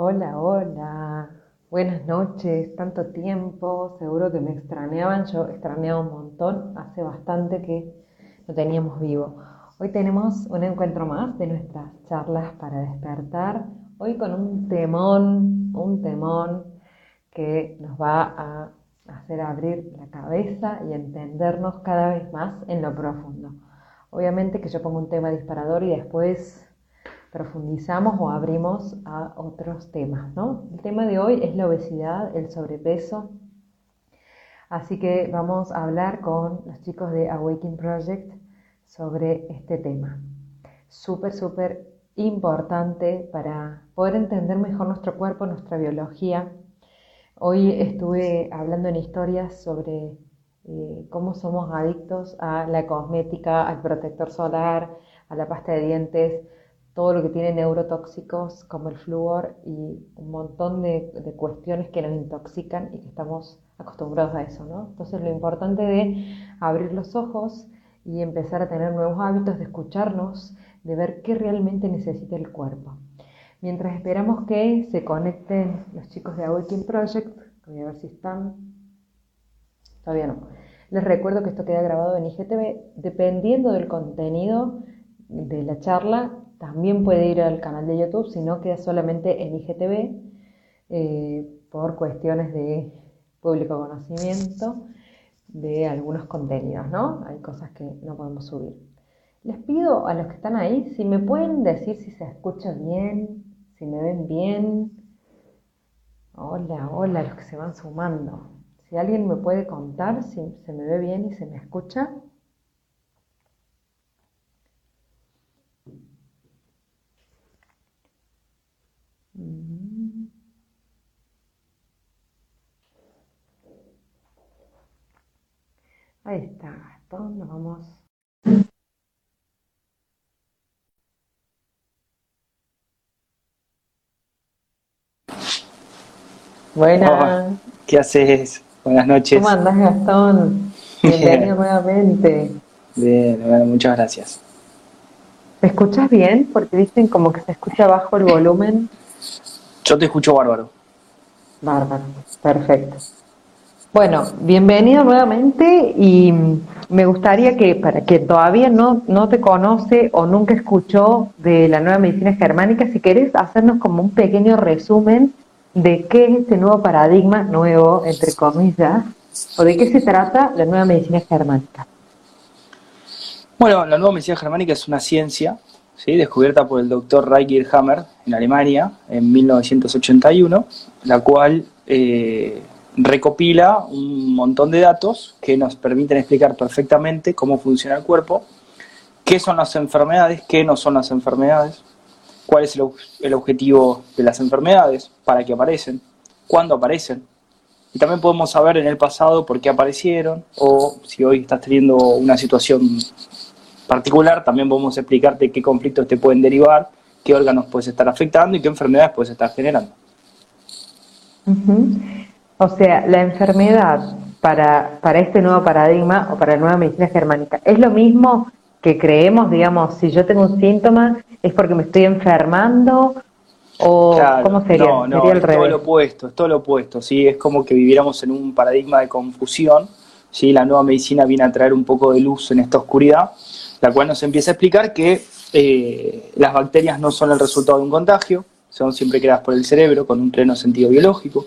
Hola, hola. Buenas noches, tanto tiempo. Seguro que me extrañaban. Yo extrañaba un montón. Hace bastante que no teníamos vivo. Hoy tenemos un encuentro más de nuestras charlas para despertar. Hoy con un temón, un temón que nos va a hacer abrir la cabeza y entendernos cada vez más en lo profundo. Obviamente que yo pongo un tema disparador y después profundizamos o abrimos a otros temas, ¿no? El tema de hoy es la obesidad, el sobrepeso. Así que vamos a hablar con los chicos de Awakening Project sobre este tema. Súper, súper importante para poder entender mejor nuestro cuerpo, nuestra biología. Hoy estuve hablando en historias sobre eh, cómo somos adictos a la cosmética, al protector solar, a la pasta de dientes, todo lo que tiene neurotóxicos como el flúor y un montón de, cuestiones que nos intoxican y que estamos acostumbrados a eso, ¿no? Entonces lo importante de abrir los ojos y empezar a tener nuevos hábitos, de escucharnos, de ver qué realmente necesita el cuerpo. Mientras esperamos que se conecten los chicos de Awakening Project, voy a ver si están, todavía no. Les recuerdo que esto queda grabado en IGTV, dependiendo del contenido de la charla, también puede ir al canal de YouTube, si no queda solamente en IGTV eh, por cuestiones de público conocimiento de algunos contenidos, ¿no? Hay cosas que no podemos subir. Les pido a los que están ahí si me pueden decir si se escucha bien, si me ven bien. Hola, hola, los que se van sumando. Si alguien me puede contar si se me ve bien y se me escucha. Ahí está, Gastón, nos vamos. Buenas. ¿Qué haces? Buenas noches. ¿Cómo andás, Gastón? Bienvenido nuevamente. Bien, bueno, muchas gracias. ¿Me escuchas bien? Porque dicen como que se escucha bajo el volumen. Yo te escucho bárbaro. Bárbaro, perfecto. Bueno, bienvenido nuevamente y me gustaría que para quien todavía no, no te conoce o nunca escuchó de la nueva medicina germánica, si querés hacernos como un pequeño resumen de qué es este nuevo paradigma, nuevo entre comillas, o de qué se trata la nueva medicina germánica. Bueno, la nueva medicina germánica es una ciencia ¿sí? descubierta por el doctor Reicher Hammer en Alemania en 1981, la cual eh, recopila un montón de datos que nos permiten explicar perfectamente cómo funciona el cuerpo, qué son las enfermedades, qué no son las enfermedades, cuál es el, objetivo de las enfermedades, para qué aparecen, cuándo aparecen. Y también podemos saber en el pasado por qué aparecieron o si hoy estás teniendo una situación particular, también podemos explicarte qué conflictos te pueden derivar, qué órganos puedes estar afectando y qué enfermedades puedes estar generando. O sea, la enfermedad para, para este nuevo paradigma o para la nueva medicina germánica, ¿es lo mismo que creemos, digamos, si yo tengo un síntoma, es porque me estoy enfermando? ¿O cómo sería? No, no, es todo lo opuesto, es todo lo opuesto, ¿sí? Es como que viviéramos en un paradigma de confusión, ¿sí? La nueva medicina viene a traer un poco de luz en esta oscuridad, la cual nos empieza a explicar que eh, las bacterias no son el resultado de un contagio, son siempre creadas por el cerebro con un pleno sentido biológico,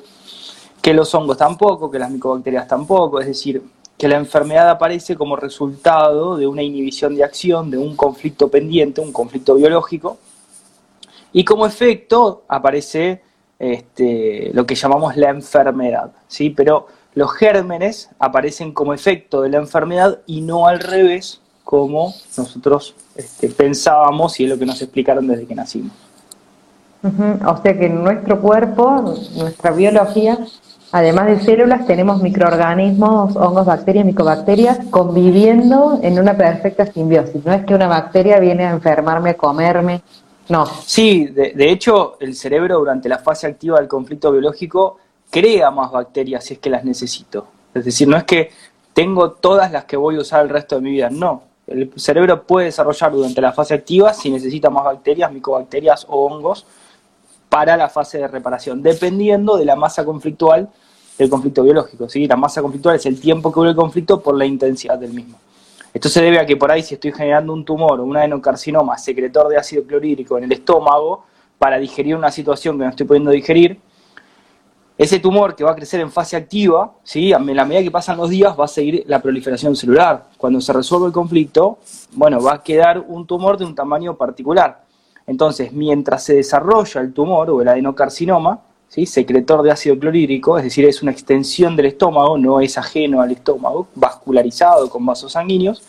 que los hongos tampoco, que las micobacterias tampoco, es decir, que la enfermedad aparece como resultado de una inhibición de acción, de un conflicto pendiente, un conflicto biológico, y como efecto aparece este, lo que llamamos la enfermedad, ¿sí? Pero los gérmenes aparecen como efecto de la enfermedad y no al revés, como nosotros este, pensábamos y es lo que nos explicaron desde que nacimos. O sea que en nuestro cuerpo, nuestra biología, Además de células, tenemos microorganismos, hongos, bacterias, micobacterias, conviviendo en una perfecta simbiosis. No es que una bacteria viene a enfermarme, a comerme, no. Sí, de, hecho, el cerebro durante la fase activa del conflicto biológico crea más bacterias si es que las necesito. Es decir, no es que tengo todas las que voy a usar el resto de mi vida, no. El cerebro puede desarrollar durante la fase activa si necesita más bacterias, micobacterias o hongos para la fase de reparación, dependiendo de la masa conflictual del conflicto biológico. ¿sí? La masa conflictual es el tiempo que dura el conflicto por la intensidad del mismo. Esto se debe a que por ahí si estoy generando un tumor o un adenocarcinoma secretor de ácido clorhídrico en el estómago para digerir una situación que no estoy pudiendo digerir, ese tumor que va a crecer en fase activa, ¿sí? a la medida que pasan los días va a seguir la proliferación celular. Cuando se resuelve el conflicto, bueno, va a quedar un tumor de un tamaño particular. Entonces, mientras se desarrolla el tumor o el adenocarcinoma, ¿sí? secretor de ácido clorhídrico, es decir, es una extensión del estómago, no es ajeno al estómago, vascularizado con vasos sanguíneos.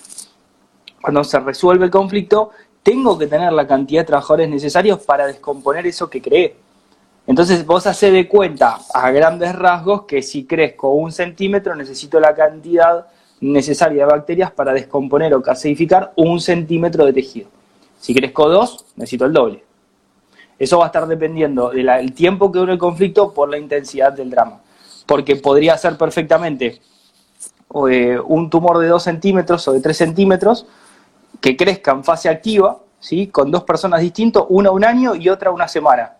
Cuando se resuelve el conflicto, tengo que tener la cantidad de trabajadores necesarios para descomponer eso que creé. Entonces vos haces de cuenta a grandes rasgos que si crezco un centímetro necesito la cantidad necesaria de bacterias para descomponer o caseificar un centímetro de tejido. Si crezco dos, necesito el doble. Eso va a estar dependiendo del tiempo que dure el conflicto por la intensidad del drama. Porque podría ser perfectamente eh, un tumor de 2 centímetros o de 3 centímetros que crezca en fase activa, ¿sí? con dos personas distintas, una un año y otra una semana.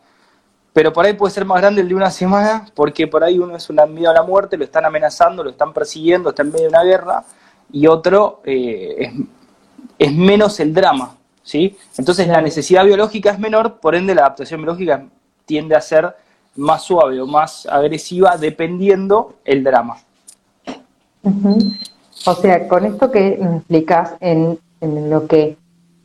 Pero por ahí puede ser más grande el de una semana, porque por ahí uno es un miedo a la muerte, lo están amenazando, lo están persiguiendo, está en medio de una guerra, y otro eh, es, menos el drama, ¿sí? Entonces la necesidad biológica es menor, por ende la adaptación biológica tiende a ser más suave o más agresiva dependiendo el drama. O sea, con esto que explicas en, lo que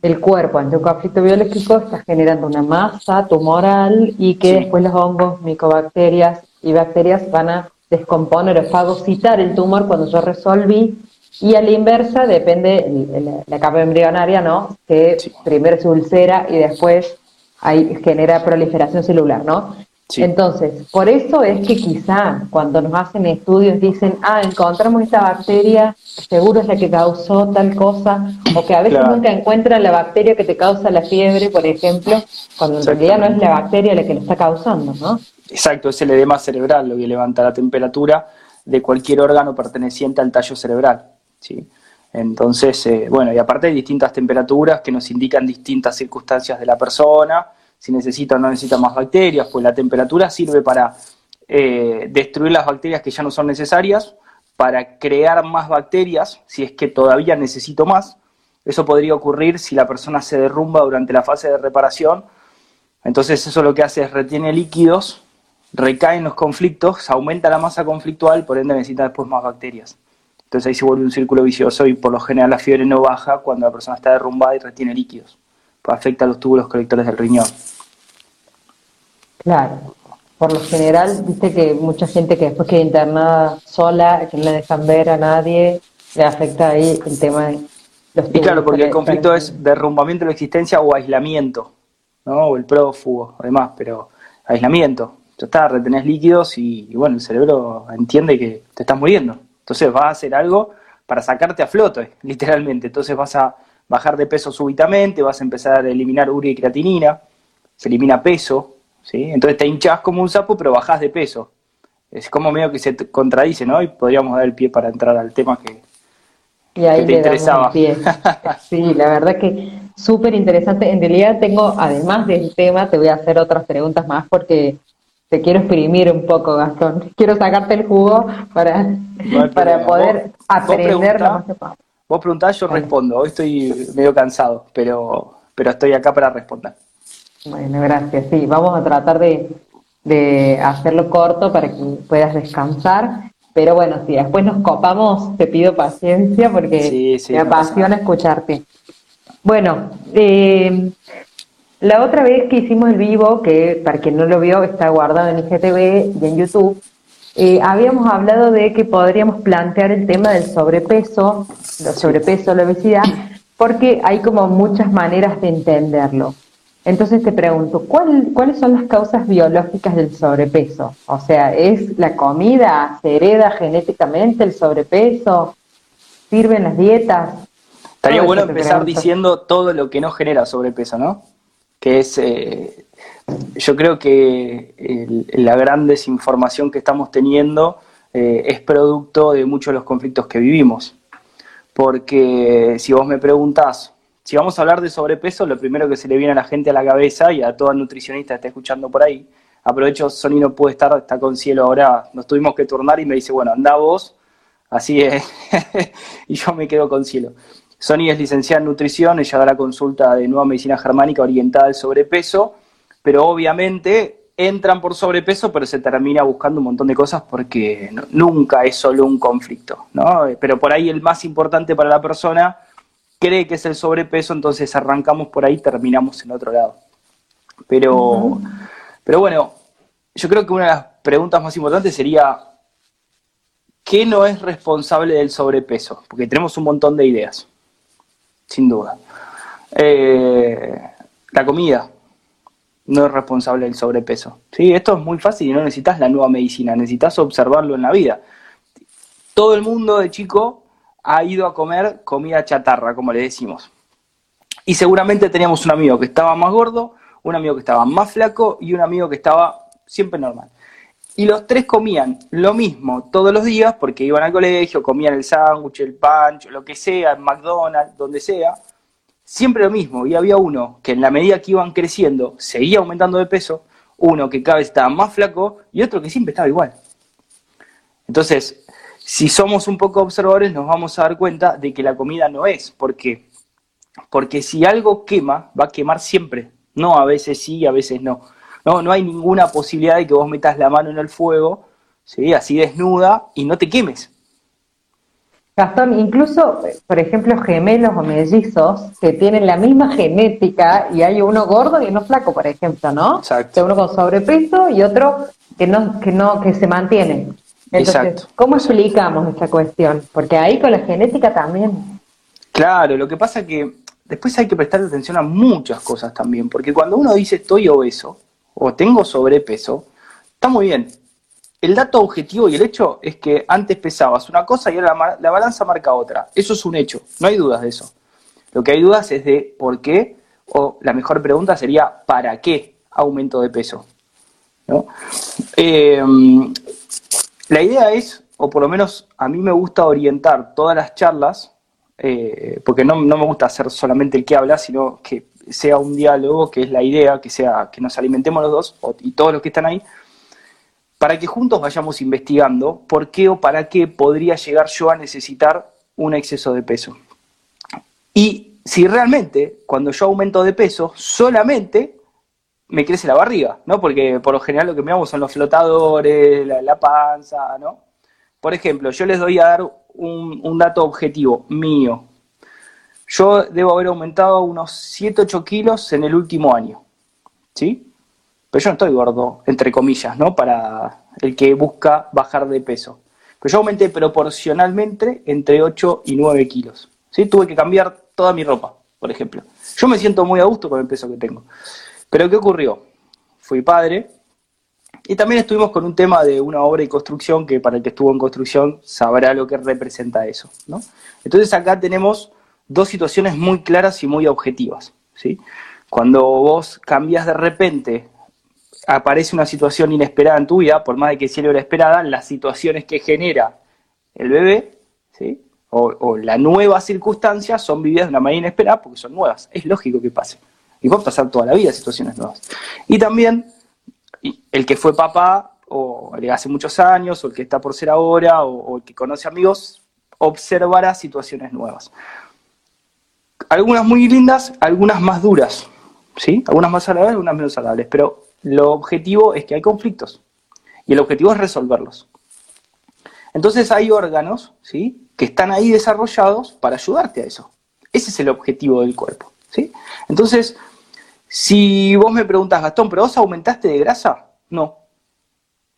el cuerpo ante un conflicto biológico está generando una masa tumoral y que después los hongos, micobacterias y bacterias van a descomponer o fagocitar el tumor cuando yo resolví y a la inversa depende la, capa embrionaria, ¿no? Que primero se ulcera y después ahí genera proliferación celular, ¿no? Entonces, por eso es que quizá cuando nos hacen estudios dicen, ah, encontramos esta bacteria, seguro es la que causó tal cosa, o que a veces nunca encuentran la bacteria que te causa la fiebre, por ejemplo, cuando en realidad no es la bacteria la que lo está causando, ¿no? Exacto, es el edema cerebral lo que levanta la temperatura de cualquier órgano perteneciente al tallo cerebral. ¿sí? Entonces, eh, bueno, y aparte hay distintas temperaturas que nos indican distintas circunstancias de la persona, si necesita o no necesita más bacterias, pues la temperatura sirve para eh, destruir las bacterias que ya no son necesarias, para crear más bacterias, si es que todavía necesito más. Eso podría ocurrir si la persona se derrumba durante la fase de reparación. Entonces eso lo que hace es retiene líquidos, recaen los conflictos, aumenta la masa conflictual, por ende necesita después más bacterias. Entonces ahí se vuelve un círculo vicioso y por lo general la fiebre no baja cuando la persona está derrumbada y retiene líquidos. Afecta a los túbulos colectores del riñón. Claro. Por lo general, viste que mucha gente que después queda internada sola, que no le dejan ver a nadie, le afecta ahí el tema de los Y claro, porque el conflicto es derrumbamiento de la existencia o aislamiento, ¿no? O el prófugo, además, pero aislamiento. Ya está, retenés líquidos y bueno, el cerebro entiende que te estás muriendo. Entonces vas a hacer algo para sacarte a flote, literalmente. Entonces vas a bajar de peso súbitamente, vas a empezar a eliminar urea y creatinina, se elimina peso, ¿sí? Entonces te hinchas como un sapo, pero bajás de peso. Es como medio que se contradice, ¿no? Y podríamos dar el pie para entrar al tema que, y ahí te interesaba. Sí, la verdad que súper interesante. En realidad tengo, además del tema, te voy a hacer otras preguntas más porque te quiero exprimir un poco, Gastón. Quiero sacarte el jugo para, para poder aprender lo más que Vos preguntás, yo respondo. Hoy estoy medio cansado, pero, pero estoy acá para responder. Bueno, gracias. Sí, vamos a tratar de, de hacerlo corto para que puedas descansar. Pero bueno, si después nos copamos, te pido paciencia porque me apasiona escucharte. Bueno, eh, la otra vez que hicimos el vivo, que para quien no lo vio está guardado en IGTV y en YouTube, eh, habíamos hablado de que podríamos plantear el tema del sobrepeso, el sobrepeso, la obesidad, porque hay como muchas maneras de entenderlo. Entonces te pregunto, ¿cuáles son las causas biológicas del sobrepeso? O sea, ¿es la comida? ¿Se hereda genéticamente el sobrepeso? ¿Sirven las dietas? Estaría bueno empezar diciendo todo lo que no genera sobrepeso, ¿no? que es, eh, yo creo que la gran desinformación que estamos teniendo eh, es producto de muchos de los conflictos que vivimos. Porque si vos me preguntás si vamos a hablar de sobrepeso, lo primero que se le viene a la gente a la cabeza y a todo nutricionista que está escuchando por ahí, aprovecho, Sony no puede estar, está con cielo ahora, nos tuvimos que turnar y me dice, bueno, anda vos, así es, y yo me quedo con cielo. Sony es licenciada en nutrición, ella da la consulta de nueva medicina germánica orientada al sobrepeso, pero obviamente entran por sobrepeso, pero se termina buscando un montón de cosas porque nunca es solo un conflicto, ¿no? Pero por ahí el más importante para la persona cree que es el sobrepeso, entonces arrancamos por ahí, terminamos en otro lado. Pero, pero bueno, yo creo que una de las preguntas más importantes sería, ¿qué no es responsable del sobrepeso? Porque tenemos un montón de ideas, sin duda. Eh, la comida no es responsable del sobrepeso. ¿sí? Esto es muy fácil y no necesitas la nueva medicina, necesitas observarlo en la vida. Todo el mundo de chico ha ido a comer comida chatarra, como le decimos. Y seguramente teníamos un amigo que estaba más gordo, un amigo que estaba más flaco y un amigo que estaba siempre normal. Y los tres comían lo mismo todos los días porque iban al colegio, comían el sándwich, el pancho, lo que sea, el McDonald's, donde sea. Siempre lo mismo. Y había uno que en la medida que iban creciendo seguía aumentando de peso, uno que cada vez estaba más flaco y otro que siempre estaba igual. Entonces, si somos un poco observadores, nos vamos a dar cuenta de que la comida no es. ¿Por qué? Porque si algo quema, va a quemar siempre. No, a veces sí, a veces no. No, no hay ninguna posibilidad de que vos metas la mano en el fuego, ¿sí? así desnuda, y no te quemes. Gastón, incluso, por ejemplo, gemelos o mellizos que tienen la misma genética y hay uno gordo y uno flaco, por ejemplo, ¿no? Exacto. Uno con sobrepeso y otro que no, que no, que se mantiene. Entonces, ¿cómo explicamos esta cuestión? Porque ahí con la genética también. Claro, lo que pasa es que después hay que prestar atención a muchas cosas también, porque cuando uno dice estoy obeso o tengo sobrepeso, está muy bien. El dato objetivo y el hecho es que antes pesabas una cosa y ahora la, la balanza marca otra. Eso es un hecho, no hay dudas de eso. Lo que hay dudas es de por qué, o la mejor pregunta sería ¿para qué aumento de peso? ¿No? Eh, la idea es, o por lo menos a mí me gusta orientar todas las charlas, eh, porque no, me gusta hacer solamente el que habla, sino que sea un diálogo, que es la idea, que sea que nos alimentemos los dos y todos los que están ahí, para que juntos vayamos investigando por qué o para qué podría llegar yo a necesitar un exceso de peso. Y si realmente cuando yo aumento de peso, solamente me crece la barriga, ¿no? Porque por lo general lo que me hago son los flotadores, la, panza, ¿no? Por ejemplo, yo les doy a dar un, dato objetivo mío. Yo debo haber aumentado unos 7, 8 kilos en el último año, ¿sí? Yo no estoy gordo, entre comillas, ¿no? Para el que busca bajar de peso. Pero yo aumenté proporcionalmente entre 8 y 9 kilos, ¿sí? Tuve que cambiar toda mi ropa, por ejemplo. Yo me siento muy a gusto con el peso que tengo. Pero ¿qué ocurrió? Fui padre y también estuvimos con un tema de una obra y construcción que para el que estuvo en construcción sabrá lo que representa eso. ¿no? Entonces acá tenemos dos situaciones muy claras y muy objetivas. ¿sí? Cuando vos cambias de repente, aparece una situación inesperada en tu vida, por más de que sea era esperada, las situaciones que genera el bebé, ¿sí? o, o la nueva circunstancia son vividas de una manera inesperada porque son nuevas. Es lógico que pase. Y a pasar toda la vida situaciones nuevas. Y también el que fue papá, o hace muchos años, o el que está por ser ahora, o, el que conoce amigos, observará situaciones nuevas. Algunas muy lindas, algunas más duras, ¿sí? Algunas más agradables, algunas menos agradables, pero lo objetivo es que hay conflictos y el objetivo es resolverlos. Entonces hay órganos, ¿sí? Que están ahí desarrollados para ayudarte a eso. Ese es el objetivo del cuerpo, ¿sí? Entonces, si vos me preguntas, Gastón, ¿pero vos aumentaste de grasa? No.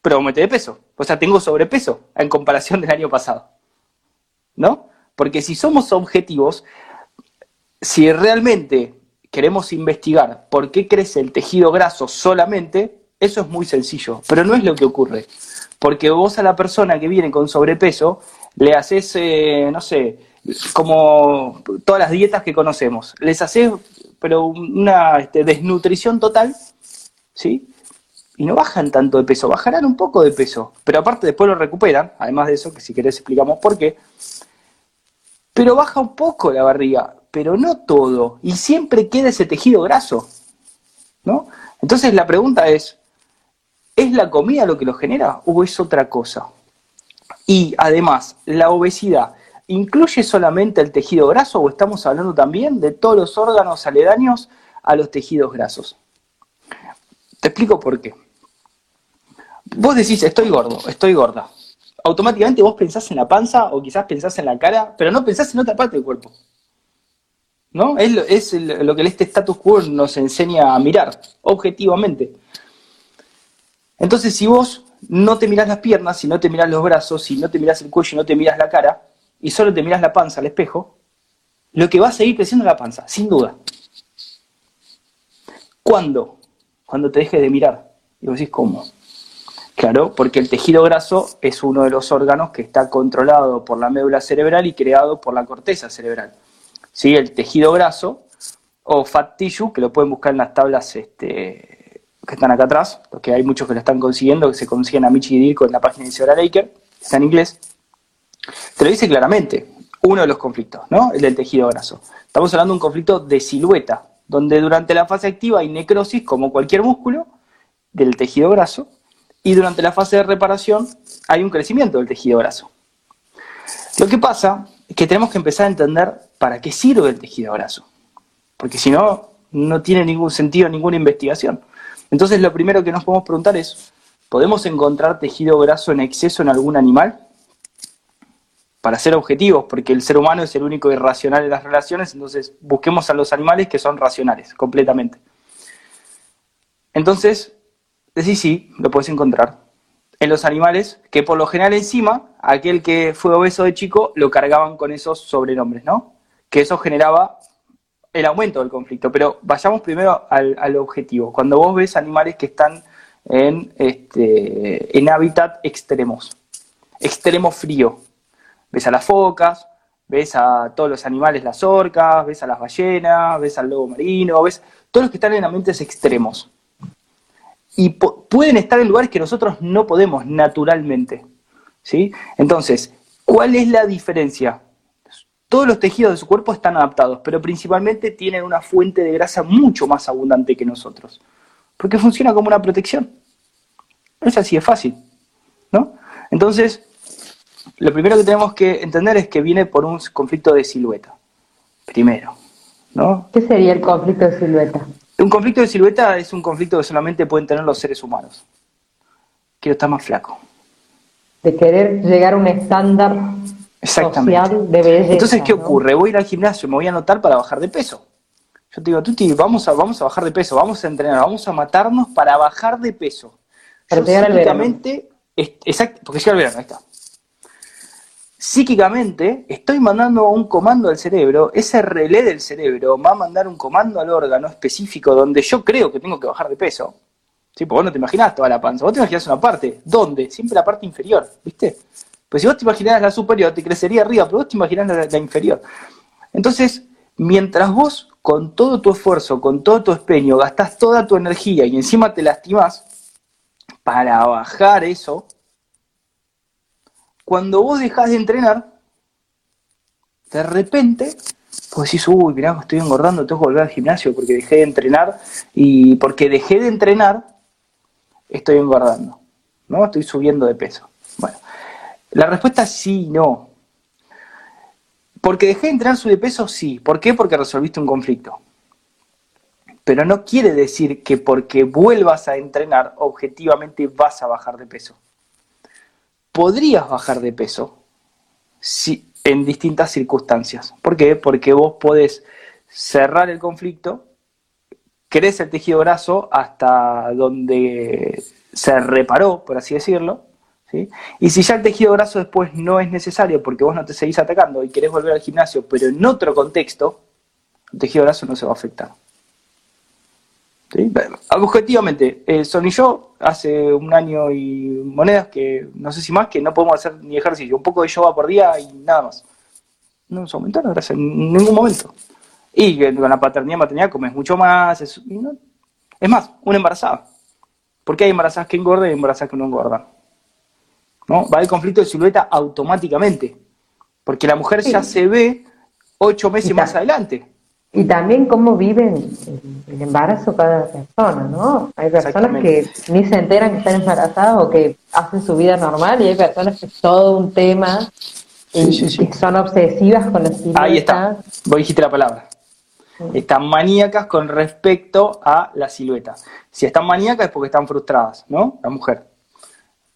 Pero aumenté de peso. O sea, tengo sobrepeso en comparación del año pasado. ¿No? Porque si somos objetivos, si realmente queremos investigar por qué crece el tejido graso solamente, eso es muy sencillo. Pero no es lo que ocurre. Porque vos a la persona que viene con sobrepeso le haces, eh, no sé, como todas las dietas que conocemos. Les haces pero una este, desnutrición total, ¿sí? Y no bajan tanto de peso, bajarán un poco de peso, pero aparte después lo recuperan, además de eso, que si querés explicamos por qué, pero baja un poco la barriga. Pero no todo, y siempre queda ese tejido graso, ¿no? Entonces la pregunta es, ¿es la comida lo que lo genera o es otra cosa? Y además, la obesidad, ¿incluye solamente el tejido graso o estamos hablando también de todos los órganos aledaños a los tejidos grasos? Te explico por qué. Vos decís, estoy gordo, estoy gorda. Automáticamente vos pensás en la panza o quizás pensás en la cara, pero no pensás en otra parte del cuerpo. ¿No? Es es lo que este status quo nos enseña a mirar, objetivamente. Entonces, si vos no te mirás las piernas, si no te mirás los brazos, si no te mirás el cuello no te mirás la cara, y solo te mirás la panza al espejo, lo que va a seguir creciendo es la panza, sin duda. ¿Cuándo? Cuando te dejes de mirar. Y vos decís, ¿cómo? Claro, porque el tejido graso es uno de los órganos que está controlado por la médula cerebral y creado por la corteza cerebral. ¿Sí? El tejido graso, o fat tissue, que lo pueden buscar en las tablas este, que están acá atrás, porque hay muchos que lo están consiguiendo, que se consiguen a Michi Dirko en la página de Cerebral Laker, está en inglés, te lo dice claramente, uno de los conflictos, ¿no? El del tejido graso. Estamos hablando de un conflicto de silueta, donde durante la fase activa hay necrosis, como cualquier músculo, del tejido graso, y durante la fase de reparación hay un crecimiento del tejido graso. Lo que pasa es que tenemos que empezar a entender para qué sirve el tejido graso, porque si no, no tiene ningún sentido ninguna investigación. Entonces lo primero que nos podemos preguntar es, ¿podemos encontrar tejido graso en exceso en algún animal? Para ser objetivos, porque el ser humano es el único irracional en las relaciones, entonces busquemos a los animales que son racionales, completamente. Entonces, Sí, sí, lo puedes encontrar. En los animales, que por lo general encima, aquel que fue obeso de chico, lo cargaban con esos sobrenombres, ¿no? Que eso generaba el aumento del conflicto. Pero vayamos primero al, objetivo. Cuando vos ves animales que están en, este, en hábitat extremos, extremo frío, ves a las focas, ves a todos los animales, las orcas, ves a las ballenas, ves al lobo marino, ves todos los que están en ambientes extremos y pueden estar en lugares que nosotros no podemos naturalmente. ¿sí? Entonces, ¿cuál es la diferencia? Todos los tejidos de su cuerpo están adaptados, pero principalmente tienen una fuente de grasa mucho más abundante que nosotros, porque funciona como una protección. Es así, es fácil. ¿no? Entonces, lo primero que tenemos que entender es que viene por un conflicto de silueta. Primero. ¿no? ¿Qué sería el conflicto de silueta? Un conflicto de silueta es un conflicto que solamente pueden tener los seres humanos. Quiero estar más flaco. De querer llegar a un estándar social de belleza. Entonces, ¿qué ocurre? Voy a ir al gimnasio, me voy a anotar para bajar de peso. Yo te digo, Tuti, vamos a, vamos a bajar de peso, vamos a entrenar, vamos a matarnos para bajar de peso. Al verano. Exacto, porque llega el verano, ahí está psíquicamente estoy mandando un comando al cerebro, ese relé del cerebro va a mandar un comando al órgano específico donde yo creo que tengo que bajar de peso. ¿Sí? Porque vos no te imaginás toda la panza, vos te imaginás una parte. ¿Dónde? Siempre la parte inferior, ¿viste? Pues si vos te imaginás la superior, te crecería arriba, pero vos te imaginás la, inferior. Entonces, mientras vos con todo tu esfuerzo, con todo tu espeño, gastás toda tu energía y encima te lastimás para bajar eso, cuando vos dejás de entrenar, de repente, pues decís, uy, mirá, estoy engordando, tengo que volver al gimnasio porque dejé de entrenar y porque dejé de entrenar, estoy engordando, ¿no? Estoy subiendo de peso. La respuesta es sí y no. Porque dejé de entrenar, de peso, sí. ¿Por qué? Porque resolviste un conflicto. Pero no quiere decir que porque vuelvas a entrenar, objetivamente vas a bajar de peso podrías bajar de peso si, en distintas circunstancias. ¿Por qué? Porque vos podés cerrar el conflicto, crece el tejido graso hasta donde se reparó, por así decirlo, ¿sí? y si ya el tejido graso después no es necesario porque vos no te seguís atacando y querés volver al gimnasio, pero en otro contexto, el tejido graso no se va a afectar. Objetivamente, eh, Son y yo hace un año y monedas que no sé si más que no podemos hacer ni ejercicio, un poco de yoga por día y nada más. No nos aumentaron gracias en ningún momento. Y con la paternidad maternidad comes mucho más. Es, es más, una embarazada. Porque hay embarazadas que engordan y embarazadas que no engordan. ¿No? Va el conflicto de silueta automáticamente. Porque la mujer ya se ve ocho meses más adelante. Y también cómo viven el embarazo cada persona, ¿no? Hay personas que ni se enteran que están embarazadas o que hacen su vida normal y hay personas que es todo un tema y son obsesivas con la silueta. Ahí está, vos dijiste la palabra. Están maníacas con respecto a la silueta. Si están maníacas es porque están frustradas, ¿no? La mujer,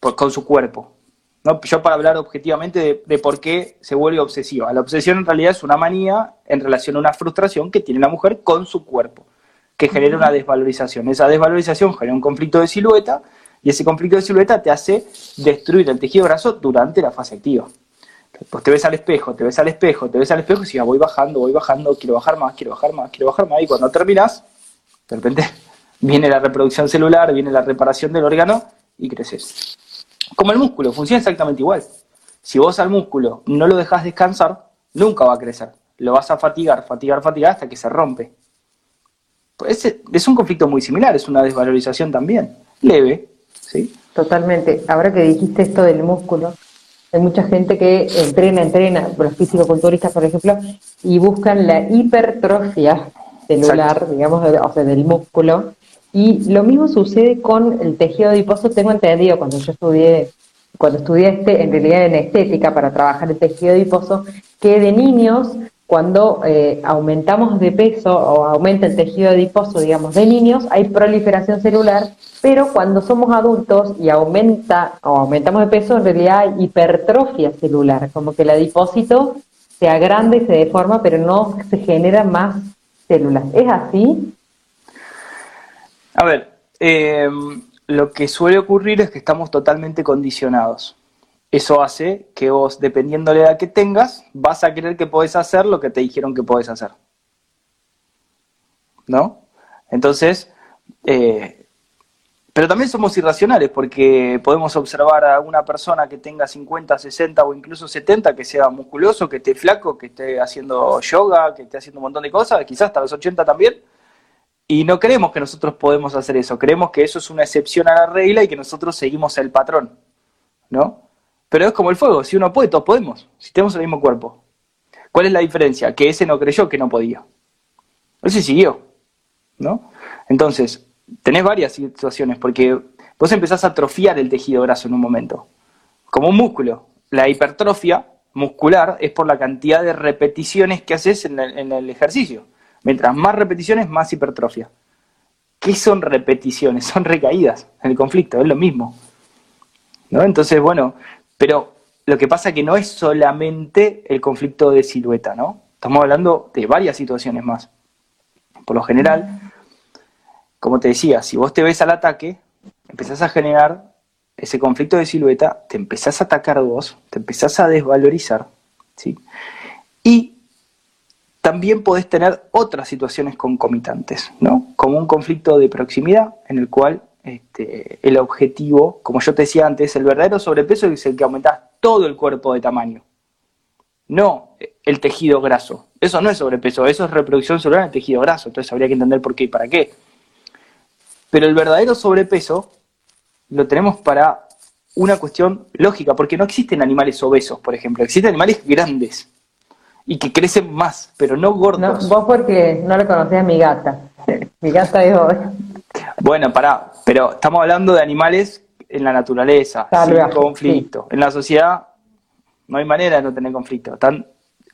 con su cuerpo. ¿No? Yo para hablar objetivamente de, por qué se vuelve obsesiva. La obsesión en realidad es una manía en relación a una frustración que tiene la mujer con su cuerpo, que genera una desvalorización. Esa desvalorización genera un conflicto de silueta y ese conflicto de silueta te hace destruir el tejido graso durante la fase activa. Pues te ves al espejo, te ves al espejo, te ves al espejo y si voy bajando, voy bajando, quiero bajar más, quiero bajar más, quiero bajar más. Y cuando terminas, de repente viene la reproducción celular, viene la reparación del órgano y creces. Como el músculo, funciona exactamente igual. Si vos al músculo no lo dejas descansar, nunca va a crecer. Lo vas a fatigar, fatigar, fatigar hasta que se rompe. Pues es un conflicto muy similar, es una desvalorización también, leve, ¿sí? Totalmente. Ahora que dijiste esto del músculo, hay mucha gente que entrena, entrena, los físico-culturistas, por ejemplo, y buscan la hipertrofia celular, digamos, o sea, del músculo, y lo mismo sucede con el tejido adiposo, tengo entendido, cuando yo estudié, cuando estudié este, en realidad en estética para trabajar el tejido adiposo, que de niños, cuando eh, aumentamos de peso o aumenta el tejido adiposo, digamos, de niños, hay proliferación celular, pero cuando somos adultos y aumenta o aumentamos de peso, en realidad hay hipertrofia celular, como que el adipósito se agranda y se deforma, pero no se genera más células. ¿Es así? A ver, eh, lo que suele ocurrir es que estamos totalmente condicionados. Eso hace que vos, dependiendo de la edad que tengas, vas a creer que podés hacer lo que te dijeron que podés hacer. ¿No? Entonces, eh, pero también somos irracionales porque podemos observar a una persona que tenga 50, 60 o incluso 70 que sea musculoso, que esté flaco, que esté haciendo yoga, que esté haciendo un montón de cosas, quizás hasta los 80 también, y no creemos que nosotros podemos hacer eso, creemos que eso es una excepción a la regla y que nosotros seguimos el patrón, ¿no? Pero es como el fuego, si uno puede, todos podemos, si tenemos el mismo cuerpo. ¿Cuál es la diferencia? Que ese no creyó que no podía. Ese siguió, ¿no? Entonces, tenés varias situaciones, porque vos empezás a atrofiar el tejido graso en un momento, como un músculo. La hipertrofia muscular es por la cantidad de repeticiones que haces en el ejercicio. Mientras más repeticiones, más hipertrofia. ¿Qué son repeticiones? Son recaídas en el conflicto, es lo mismo. ¿No? Entonces, bueno, pero lo que pasa es que no es solamente el conflicto de silueta, ¿no? Estamos hablando de varias situaciones más. Por lo general, como te decía, si vos te ves al ataque, empezás a generar ese conflicto de silueta, te empezás a atacar vos, te empezás a desvalorizar, ¿sí? Y también podés tener otras situaciones concomitantes, ¿no? Como un conflicto de proximidad en el cual este, el objetivo, como yo te decía antes, el verdadero sobrepeso es el que aumentás todo el cuerpo de tamaño, no el tejido graso. Eso no es sobrepeso, eso es reproducción celular en el tejido graso, entonces habría que entender por qué y para qué. Pero el verdadero sobrepeso lo tenemos para una cuestión lógica, porque no existen animales obesos, por ejemplo, existen animales grandes y que crecen más, pero no gordos. vos porque no le conocías a mi gata. mi gata es Bueno, pará, pero estamos hablando de animales en la naturaleza, sin conflicto. En la sociedad no hay manera de no tener conflicto, están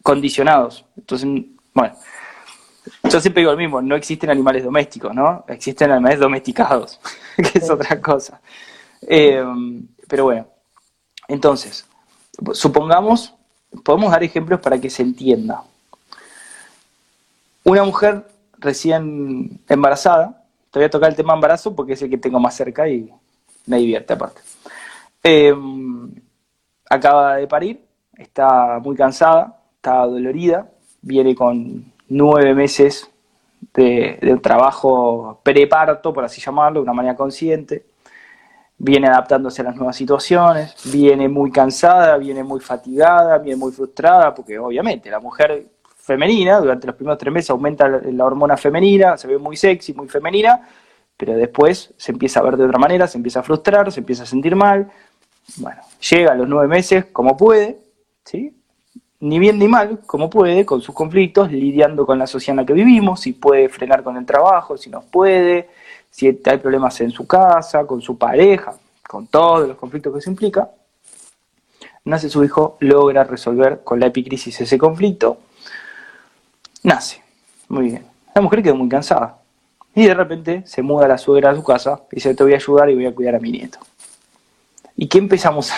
condicionados. Entonces, bueno, yo siempre digo lo mismo, no existen animales domésticos, ¿no? Existen animales domesticados, que es otra cosa. Eh, pero bueno, entonces, supongamos podemos dar ejemplos para que se entienda. Una mujer recién embarazada, te voy a tocar el tema embarazo porque es el que tengo más cerca y me divierte aparte. Em, acaba de parir, está muy cansada, está dolorida, viene con nueve meses de, de trabajo preparto, por así llamarlo, de una manera consciente viene adaptándose a las nuevas situaciones, viene muy cansada, viene muy fatigada, viene muy frustrada, porque obviamente la mujer femenina durante los primeros tres meses aumenta la hormona femenina, se ve muy sexy, muy femenina, pero después se empieza a ver de otra manera, se empieza a frustrar, se empieza a sentir mal. Bueno, llega a los nueve meses como puede, ¿sí? ni bien ni mal, como puede, con sus conflictos, lidiando con la sociedad en la que vivimos, si puede frenar con el trabajo, si no puede, si hay problemas en su casa, con su pareja, con todos los conflictos que se implica. Nace su hijo, logra resolver con la epicrisis ese conflicto. Nace. Muy bien. La mujer quedó muy cansada. Y de repente se muda la suegra a su casa y dice, te voy a ayudar y voy a cuidar a mi nieto. ¿Y qué empezamos?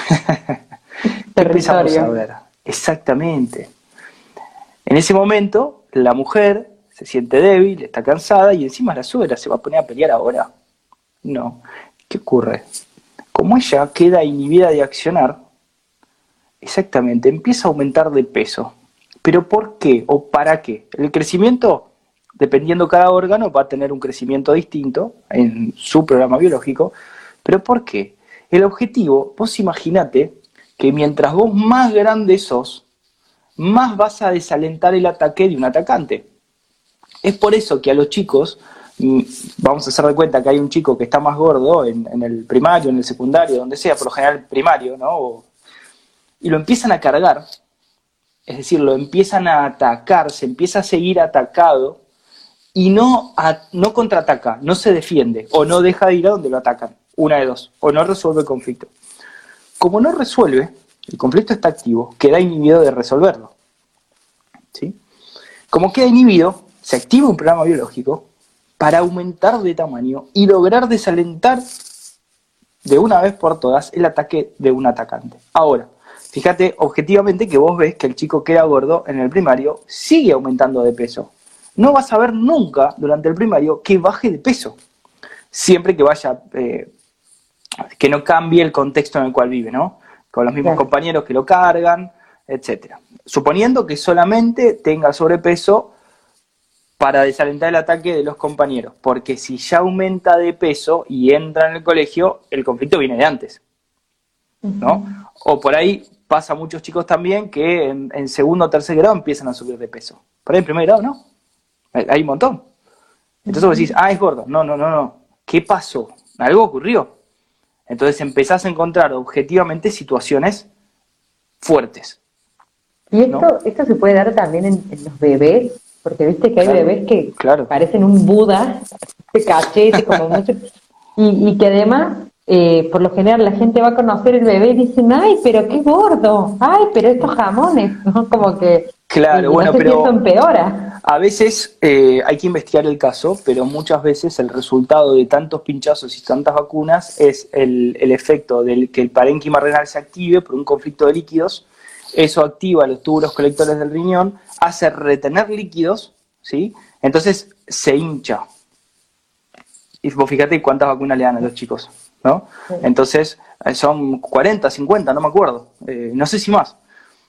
¿Qué empezamos a ver? Exactamente. En ese momento, la mujer se siente débil, está cansada y encima la suegra se va a poner a pelear ahora. No. ¿Qué ocurre? Como ella queda inhibida de accionar, exactamente, empieza a aumentar de peso. ¿Pero por qué o para qué? El crecimiento, dependiendo cada órgano, va a tener un crecimiento distinto en su programa biológico. ¿Pero por qué? El objetivo, vos imaginate que mientras vos más grande sos, más vas a desalentar el ataque de un atacante. Es por eso que a los chicos, mm, vamos a hacer de cuenta que hay un chico que está más gordo en, el primario, en el secundario, donde sea, por lo general primario, ¿no? y lo empiezan a cargar, es decir, lo empiezan a atacar, se empieza a seguir atacado y no, no contraataca, no se defiende o no deja de ir a donde lo atacan, una de dos, o no resuelve el conflicto. Como no resuelve, el conflicto está activo, queda inhibido de resolverlo. ¿sí? Como queda inhibido, se activa un programa biológico para aumentar de tamaño y lograr desalentar de una vez por todas el ataque de un atacante. Ahora, fíjate objetivamente que vos ves que el chico que era gordo en el primario sigue aumentando de peso. No vas a ver nunca durante el primario que baje de peso, siempre que vaya eh, que no cambie el contexto en el cual vive, ¿no? Con los mismos compañeros que lo cargan, etcétera. Suponiendo que solamente tenga sobrepeso para desalentar el ataque de los compañeros, porque si ya aumenta de peso y entra en el colegio, el conflicto viene de antes, ¿no? O por ahí pasa a muchos chicos también que en, segundo o tercer grado empiezan a subir de peso. Por ahí en primer grado, ¿no? Hay, un montón. Entonces vos decís, ah, es gordo. No, no, no, no. ¿Qué pasó? Algo ocurrió. Entonces empezás a encontrar objetivamente situaciones fuertes. ¿Y esto, esto se puede dar también en, los bebés? Porque viste que hay bebés que parecen un Buda, de cachete, como mucho, y, y que además, eh, por lo general, la gente va a conocer el bebé y dicen, ay, pero qué gordo, ay, pero estos jamones, ¿no? Como que Claro, bueno, pero empeora. A veces eh, hay que investigar el caso, pero muchas veces el resultado de tantos pinchazos y tantas vacunas es el, efecto del que el parénquima renal se active por un conflicto de líquidos. Eso activa los túbulos colectores del riñón, hace retener líquidos, ¿sí? Entonces se hincha. Y vos fíjate cuántas vacunas le dan a los chicos, ¿no? Entonces eh, son 40, 50, no me acuerdo, eh, no sé si más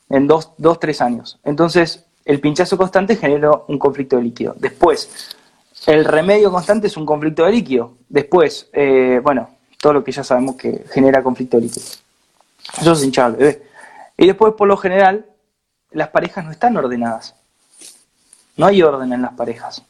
en dos, dos, tres años. Entonces, el pinchazo constante genera un conflicto de líquido. Después, el remedio constante es un conflicto de líquido. Después, eh, bueno, todo lo que ya sabemos que genera conflicto de líquido. Eso es hinchable, bebé. Y después, por lo general, las parejas no están ordenadas. No hay orden en las parejas.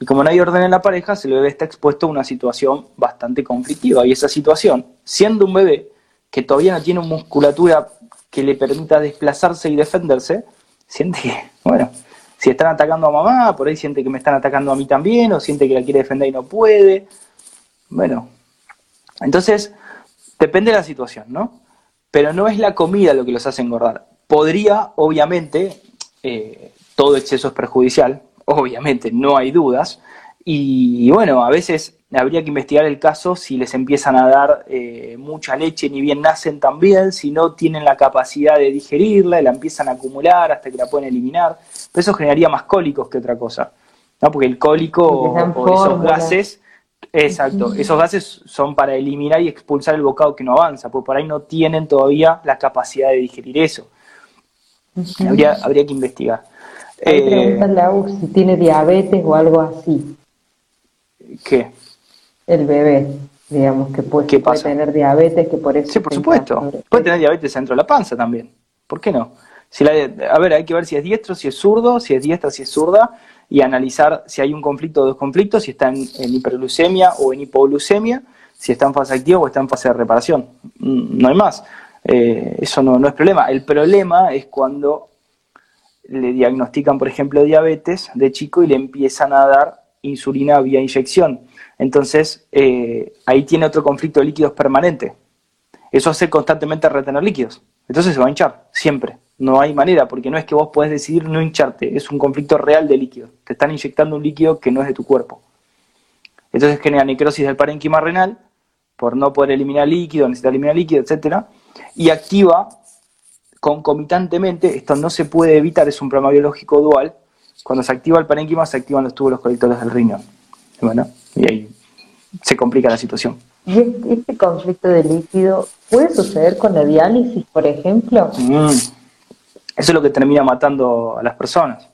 Y como no hay orden en la pareja, el bebé está expuesto a una situación bastante conflictiva. Y esa situación, siendo un bebé que todavía no tiene musculatura que le permita desplazarse y defenderse, siente que, bueno, si están atacando a mamá, por ahí siente que me están atacando a mí también, o siente que la quiere defender y no puede. Bueno, entonces, depende de la situación, ¿no? Pero no es la comida lo que los hace engordar. Podría, obviamente, eh, todo exceso es perjudicial, obviamente, no hay dudas, y bueno, a veces habría que investigar el caso si les empiezan a dar eh, mucha leche, ni bien nacen también, si no tienen la capacidad de digerirla y la empiezan a acumular hasta que la pueden eliminar. Pero eso generaría más cólicos que otra cosa, ¿no? Porque el cólico o, esos gases, exacto, esos gases son para eliminar y expulsar el bocado que no avanza, porque por ahí no tienen todavía la capacidad de digerir eso. habría, habría que investigar. Eh, si tiene diabetes o algo así. ¿Qué? el bebé, digamos, que puede, puede tener diabetes, que por eso... Sí, por supuesto. Puede tener diabetes dentro de la panza también. ¿Por qué no? Si la, a ver, hay que ver si es diestro, si es zurdo, si es diestra, si es zurda, y analizar si hay un conflicto o dos conflictos, si está en, hiperglucemia o en hipoglucemia, si está en fase activa o está en fase de reparación. Mm, no hay más. Eh, eso no, no es problema. El problema es cuando le diagnostican, por ejemplo, diabetes de chico y le empiezan a dar insulina vía inyección. Entonces, eh, ahí tiene otro conflicto de líquidos permanente. Eso hace constantemente retener líquidos. Entonces se va a hinchar, siempre. No hay manera, porque no es que vos podés decidir no hincharte, es un conflicto real de líquidos. Te están inyectando un líquido que no es de tu cuerpo. Entonces genera necrosis del parénquima renal por no poder eliminar líquido, necesita eliminar líquido, etc. Y activa concomitantemente, esto no se puede evitar, es un problema biológico dual, cuando se activa el parénquima se activan los túbulos colectores del riñón. Bueno, y ahí se complica la situación. ¿Y este conflicto de líquido puede suceder con la diálisis, por ejemplo? Mm. Eso es lo que termina matando a las personas.